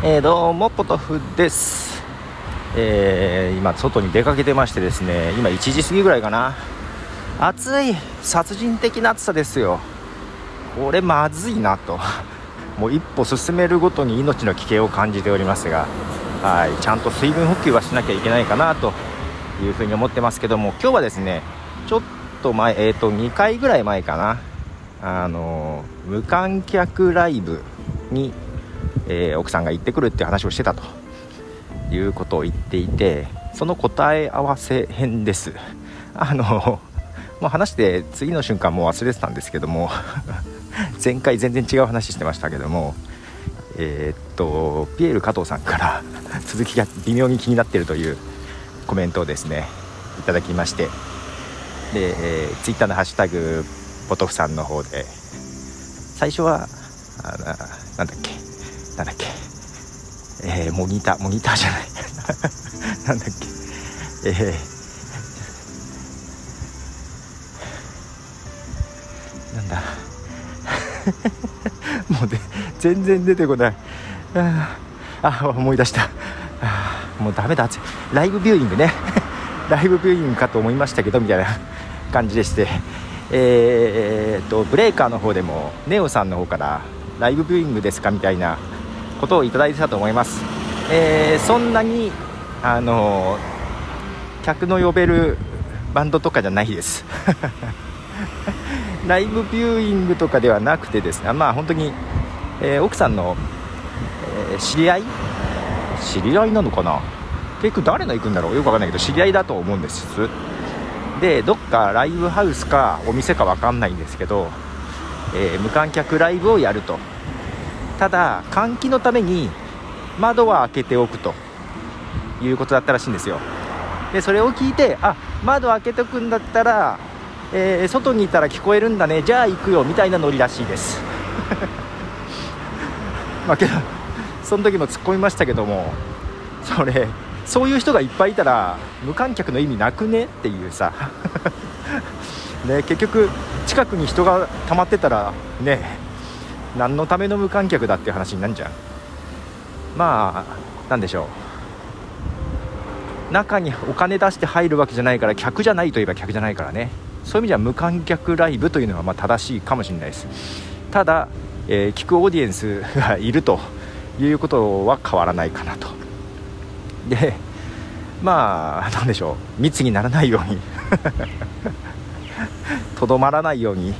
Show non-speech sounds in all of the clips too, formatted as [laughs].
えー、どうもポトフです、えー、今外に出かけてましてですね今1時過ぎぐらいかな。暑い殺人的な暑さですよ。これまずいなと。もう一歩進めるごとに命の危険を感じておりますがはいちゃんと水分補給はしなきゃいけないかなと。いうふうに思ってますけども今日はですねちょっと前えっ、ー、と2回ぐらい前かな。あの無観客ライブにえー、奥さんが行ってくるっていう話をしてたということを言っていてその答え合わせ編です。あの [laughs] もう話して次の瞬間もう忘れてたんですけども [laughs] 前回全然違う話してましたけどもえー、っとピエール加藤さんから [laughs] 続きが微妙に気になってるというコメントをですねいただきましてで、えー、ツイッターのハッシュタグポトフさんの方で最初はあなんだっけなんだっけ？えー、モニターモニターじゃない。[laughs] なんだっけ？えー、なんだ？[laughs] もうで全然出てこない。ああ思い出した。もうダメだ。ライブビューイングね。[laughs] ライブビューイングかと思いましたけどみたいな。感じでして。えー、っとブレーカーの方でもネオさんの方からライブビューイングですか？みたいな。ことをいただいてたと思います、えー、そんなにあの客の呼べるバンドとかじゃないです。[laughs] ライブビューイングとかではなくてですねまあ本当に、えー、奥さんの、えー、知り合い？知り合いなのかな？結局誰の行くんだろう？よくわかんないけど知り合いだと思うんですでどっかライブハウスかお店か分かんないんですけど、えー、無観客ライブをやると。ただ換気のために窓は開けておくということだったらしいんですよ。でそれを聞いてあ窓開けておくんだったら、えー、外にいたら聞こえるんだね。じゃあ行くよ。みたいなノリらしいです。[laughs] まあけどその時も突っ込みましたけどもそれそういう人がいっぱいいたら無観客の意味なくね？っていうさ。[laughs] ね結局近くに人が溜まってたらね何のための無観客だっていう話になるじゃん。まあ何でしょう。中にお金出して入るわけじゃないから客じゃないといえば客じゃないからね。そういう意味では無観客ライブというのはま正しいかもしれないです。ただ、えー、聞くオーディエンスがいるということは変わらないかなと。でまあ何でしょう。密にならないように。[laughs] とどまらないように。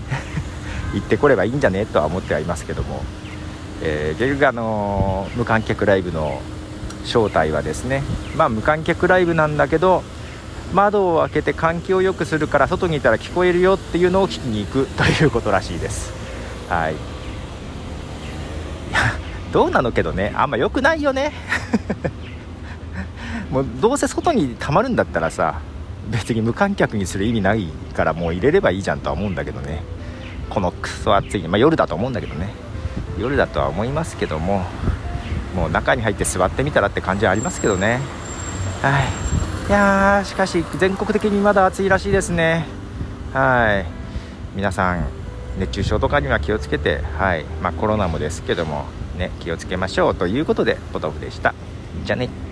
行ってこればいいんじゃねとは思ってはいますけども、えー、結局あの無観客ライブの正体はですねまあ無観客ライブなんだけど窓を開けて換気を良くするから外にいたら聞こえるよっていうのを聞きに行くということらしいです。はい。いやどうなのけどねあんま良くないよね。[laughs] もうどうせ外にたまるんだったらさ別に無観客にする意味ないからもう入れればいいじゃんとは思うんだけどね。このクソ暑い、まあ、夜だと思うんだけどね。夜だとは思いますけどももう中に入って座ってみたらって感じはありますけどね。はい。いやーしかし全国的にまだ暑いらしいですね。はい。皆さん熱中症とかには気をつけてはい。まあ、コロナもですけどもね気をつけましょうということでポトフでした。じゃあね。